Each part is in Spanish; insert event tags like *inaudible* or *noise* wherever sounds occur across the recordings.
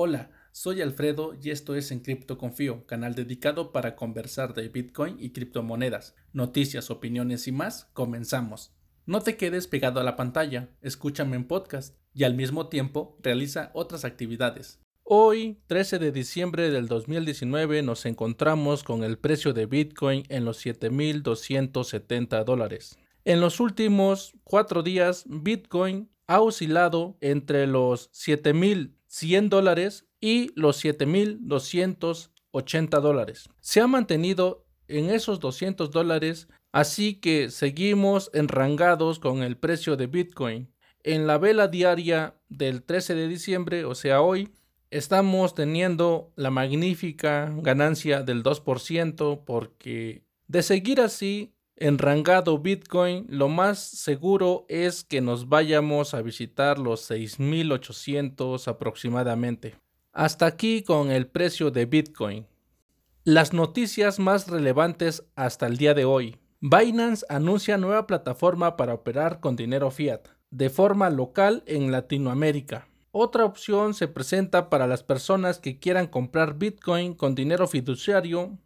Hola, soy Alfredo y esto es En Cripto Confío, canal dedicado para conversar de Bitcoin y criptomonedas, noticias, opiniones y más. Comenzamos. No te quedes pegado a la pantalla, escúchame en podcast y al mismo tiempo realiza otras actividades. Hoy, 13 de diciembre del 2019, nos encontramos con el precio de Bitcoin en los 7.270 dólares. En los últimos cuatro días, Bitcoin ha oscilado entre los 7.100 dólares y los 7.280 dólares. Se ha mantenido en esos 200 dólares, así que seguimos enrangados con el precio de Bitcoin. En la vela diaria del 13 de diciembre, o sea hoy, estamos teniendo la magnífica ganancia del 2% porque de seguir así enrangado Bitcoin, lo más seguro es que nos vayamos a visitar los 6800 aproximadamente. Hasta aquí con el precio de Bitcoin. Las noticias más relevantes hasta el día de hoy. Binance anuncia nueva plataforma para operar con dinero fiat de forma local en Latinoamérica. Otra opción se presenta para las personas que quieran comprar Bitcoin con dinero fiduciario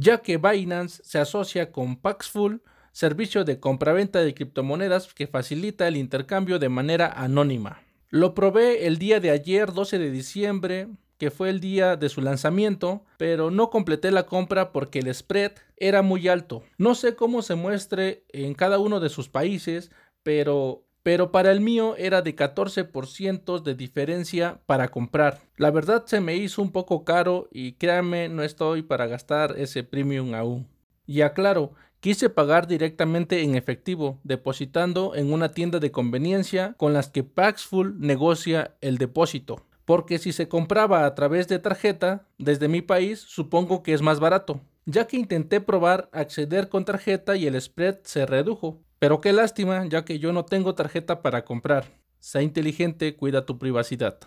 ya que Binance se asocia con Paxful, servicio de compraventa de criptomonedas que facilita el intercambio de manera anónima. Lo probé el día de ayer, 12 de diciembre, que fue el día de su lanzamiento, pero no completé la compra porque el spread era muy alto. No sé cómo se muestre en cada uno de sus países, pero pero para el mío era de 14% de diferencia para comprar. La verdad se me hizo un poco caro y créanme, no estoy para gastar ese premium aún. Y aclaro, quise pagar directamente en efectivo, depositando en una tienda de conveniencia con las que Paxful negocia el depósito. Porque si se compraba a través de tarjeta desde mi país, supongo que es más barato, ya que intenté probar acceder con tarjeta y el spread se redujo. Pero qué lástima, ya que yo no tengo tarjeta para comprar. Sea inteligente, cuida tu privacidad.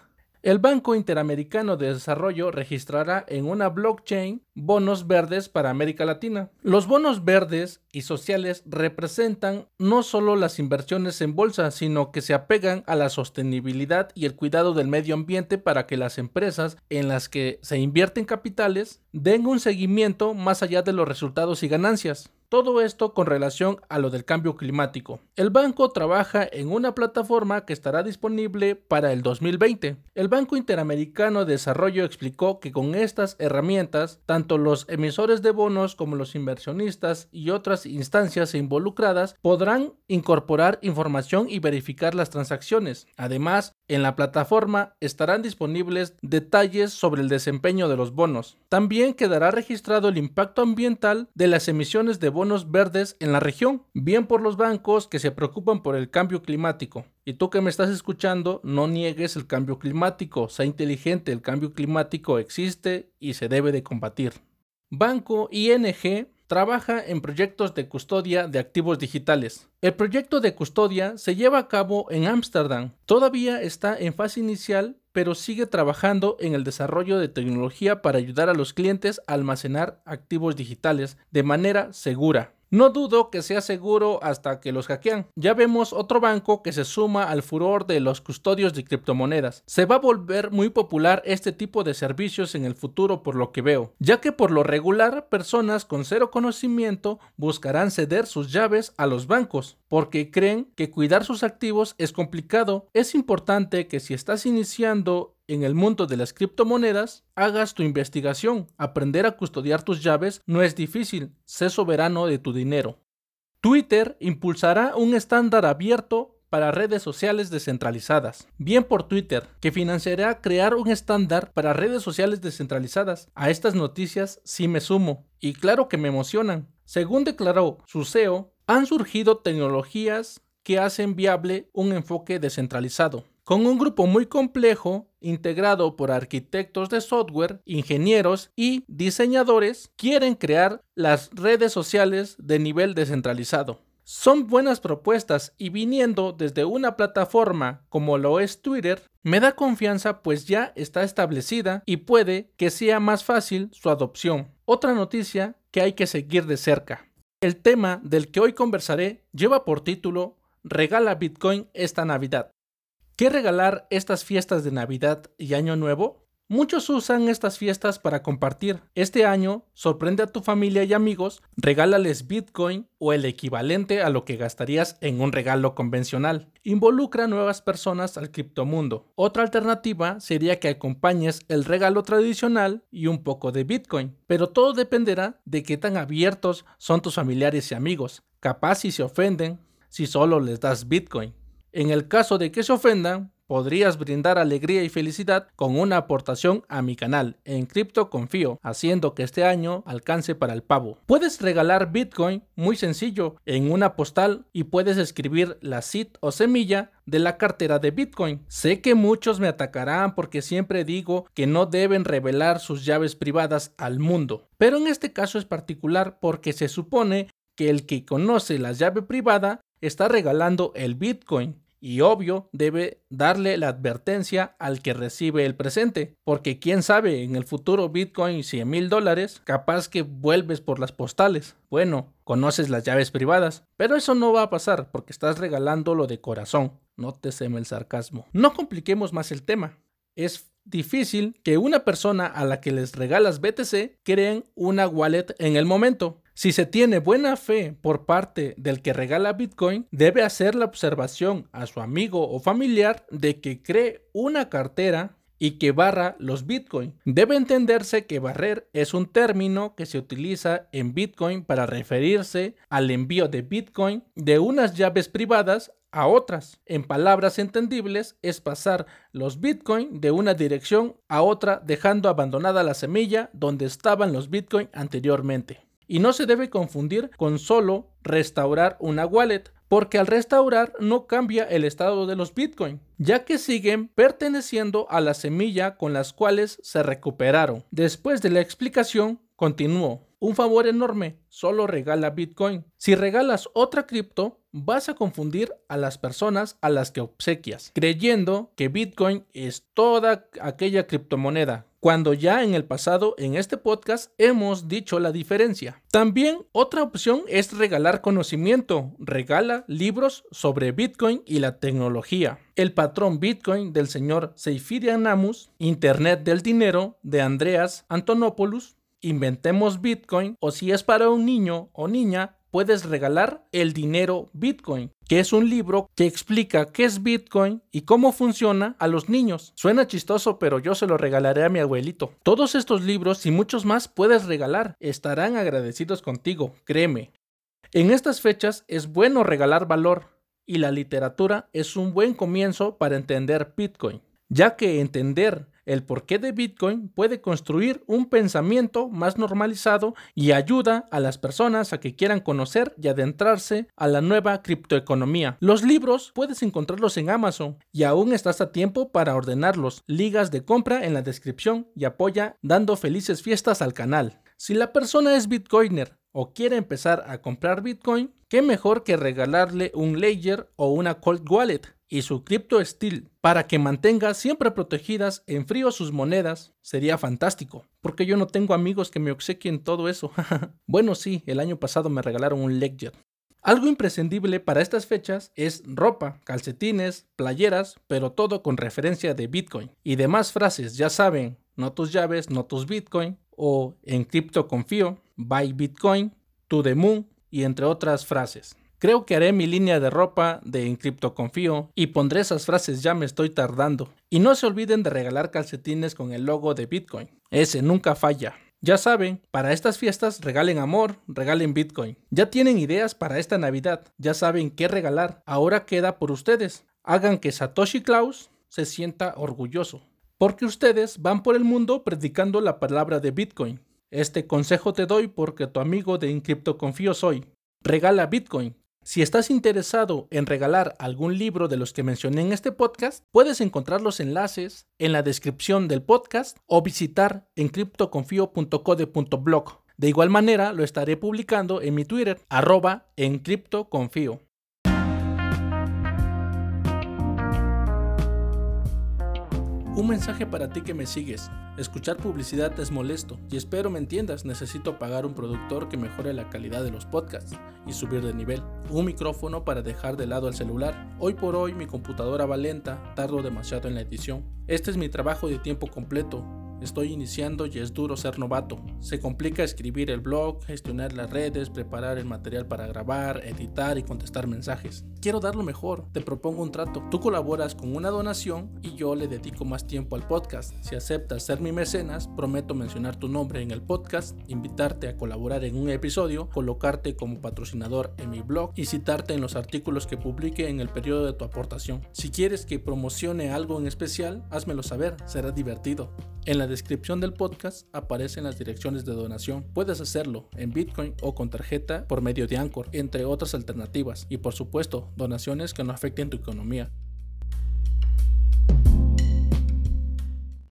El Banco Interamericano de Desarrollo registrará en una blockchain bonos verdes para América Latina. Los bonos verdes y sociales representan no solo las inversiones en bolsa, sino que se apegan a la sostenibilidad y el cuidado del medio ambiente para que las empresas en las que se invierten capitales den un seguimiento más allá de los resultados y ganancias. Todo esto con relación a lo del cambio climático. El banco trabaja en una plataforma que estará disponible para el 2020. El Banco Interamericano de Desarrollo explicó que con estas herramientas, tanto los emisores de bonos como los inversionistas y otras instancias involucradas podrán incorporar información y verificar las transacciones. Además, en la plataforma estarán disponibles detalles sobre el desempeño de los bonos. También quedará registrado el impacto ambiental de las emisiones de bonos verdes en la región, bien por los bancos que se preocupan por el cambio climático. Y tú que me estás escuchando, no niegues el cambio climático, sea inteligente, el cambio climático existe y se debe de combatir. Banco ING trabaja en proyectos de custodia de activos digitales. El proyecto de custodia se lleva a cabo en Ámsterdam. Todavía está en fase inicial, pero sigue trabajando en el desarrollo de tecnología para ayudar a los clientes a almacenar activos digitales de manera segura. No dudo que sea seguro hasta que los hackean. Ya vemos otro banco que se suma al furor de los custodios de criptomonedas. Se va a volver muy popular este tipo de servicios en el futuro por lo que veo, ya que por lo regular personas con cero conocimiento buscarán ceder sus llaves a los bancos porque creen que cuidar sus activos es complicado. Es importante que si estás iniciando en el mundo de las criptomonedas, hagas tu investigación. Aprender a custodiar tus llaves no es difícil, sé soberano de tu dinero. Twitter impulsará un estándar abierto para redes sociales descentralizadas. Bien por Twitter, que financiará crear un estándar para redes sociales descentralizadas. A estas noticias sí me sumo, y claro que me emocionan. Según declaró su CEO, han surgido tecnologías que hacen viable un enfoque descentralizado. Con un grupo muy complejo, integrado por arquitectos de software, ingenieros y diseñadores, quieren crear las redes sociales de nivel descentralizado. Son buenas propuestas y viniendo desde una plataforma como lo es Twitter, me da confianza pues ya está establecida y puede que sea más fácil su adopción. Otra noticia que hay que seguir de cerca. El tema del que hoy conversaré lleva por título Regala Bitcoin esta Navidad. ¿Qué regalar estas fiestas de Navidad y Año Nuevo? Muchos usan estas fiestas para compartir. Este año, sorprende a tu familia y amigos, regálales Bitcoin o el equivalente a lo que gastarías en un regalo convencional. Involucra nuevas personas al criptomundo. Otra alternativa sería que acompañes el regalo tradicional y un poco de Bitcoin, pero todo dependerá de qué tan abiertos son tus familiares y amigos. Capaz si se ofenden si solo les das Bitcoin. En el caso de que se ofendan, podrías brindar alegría y felicidad con una aportación a mi canal en Cripto Confío, haciendo que este año alcance para el pavo. Puedes regalar Bitcoin muy sencillo en una postal y puedes escribir la seed o semilla de la cartera de Bitcoin. Sé que muchos me atacarán porque siempre digo que no deben revelar sus llaves privadas al mundo, pero en este caso es particular porque se supone que el que conoce la llave privada está regalando el Bitcoin y obvio debe darle la advertencia al que recibe el presente, porque quién sabe en el futuro Bitcoin 100 mil dólares, capaz que vuelves por las postales. Bueno, conoces las llaves privadas, pero eso no va a pasar porque estás regalándolo de corazón. No te seme el sarcasmo. No compliquemos más el tema. Es difícil que una persona a la que les regalas BTC creen una wallet en el momento. Si se tiene buena fe por parte del que regala Bitcoin, debe hacer la observación a su amigo o familiar de que cree una cartera y que barra los Bitcoin. Debe entenderse que barrer es un término que se utiliza en Bitcoin para referirse al envío de Bitcoin de unas llaves privadas a otras. En palabras entendibles, es pasar los Bitcoin de una dirección a otra dejando abandonada la semilla donde estaban los Bitcoin anteriormente. Y no se debe confundir con solo restaurar una wallet, porque al restaurar no cambia el estado de los Bitcoin, ya que siguen perteneciendo a la semilla con las cuales se recuperaron. Después de la explicación, continúo. Un favor enorme, solo regala Bitcoin. Si regalas otra cripto, vas a confundir a las personas a las que obsequias, creyendo que Bitcoin es toda aquella criptomoneda, cuando ya en el pasado en este podcast hemos dicho la diferencia. También otra opción es regalar conocimiento. Regala libros sobre Bitcoin y la tecnología. El patrón Bitcoin del señor Seifidian Namus, Internet del dinero de Andreas Antonopoulos, inventemos Bitcoin o si es para un niño o niña, puedes regalar El dinero Bitcoin, que es un libro que explica qué es Bitcoin y cómo funciona a los niños. Suena chistoso, pero yo se lo regalaré a mi abuelito. Todos estos libros y muchos más puedes regalar. Estarán agradecidos contigo, créeme. En estas fechas es bueno regalar valor y la literatura es un buen comienzo para entender Bitcoin, ya que entender el porqué de Bitcoin puede construir un pensamiento más normalizado y ayuda a las personas a que quieran conocer y adentrarse a la nueva criptoeconomía. Los libros puedes encontrarlos en Amazon y aún estás a tiempo para ordenarlos. Ligas de compra en la descripción y apoya dando felices fiestas al canal. Si la persona es Bitcoiner o quiere empezar a comprar Bitcoin, qué mejor que regalarle un Ledger o una Cold Wallet y su Crypto Steel para que mantenga siempre protegidas en frío sus monedas sería fantástico, porque yo no tengo amigos que me obsequien todo eso. *laughs* bueno, sí, el año pasado me regalaron un Ledger. Algo imprescindible para estas fechas es ropa, calcetines, playeras, pero todo con referencia de Bitcoin. Y demás frases, ya saben, no tus llaves, no tus Bitcoin, o en cripto confío, buy Bitcoin, to the moon, y entre otras frases. Creo que haré mi línea de ropa de En Cripto Confío y pondré esas frases ya me estoy tardando. Y no se olviden de regalar calcetines con el logo de Bitcoin. Ese nunca falla. Ya saben, para estas fiestas regalen amor, regalen Bitcoin. Ya tienen ideas para esta Navidad, ya saben qué regalar. Ahora queda por ustedes. Hagan que Satoshi Klaus se sienta orgulloso. Porque ustedes van por el mundo predicando la palabra de Bitcoin. Este consejo te doy porque tu amigo de Cripto Confío soy. Regala Bitcoin, si estás interesado en regalar algún libro de los que mencioné en este podcast, puedes encontrar los enlaces en la descripción del podcast o visitar en criptoconfio.code.blog. De igual manera, lo estaré publicando en mi Twitter, arroba en criptoconfío. Un mensaje para ti que me sigues. Escuchar publicidad es molesto y espero me entiendas. Necesito pagar un productor que mejore la calidad de los podcasts y subir de nivel. Un micrófono para dejar de lado el celular. Hoy por hoy mi computadora va lenta, tardo demasiado en la edición. Este es mi trabajo de tiempo completo Estoy iniciando y es duro ser novato. Se complica escribir el blog, gestionar las redes, preparar el material para grabar, editar y contestar mensajes. Quiero dar lo mejor, te propongo un trato. Tú colaboras con una donación y yo le dedico más tiempo al podcast. Si aceptas ser mi mecenas, prometo mencionar tu nombre en el podcast, invitarte a colaborar en un episodio, colocarte como patrocinador en mi blog y citarte en los artículos que publique en el periodo de tu aportación. Si quieres que promocione algo en especial, házmelo saber, será divertido. En la descripción del podcast aparecen las direcciones de donación. Puedes hacerlo en Bitcoin o con tarjeta por medio de Anchor, entre otras alternativas. Y por supuesto, donaciones que no afecten tu economía.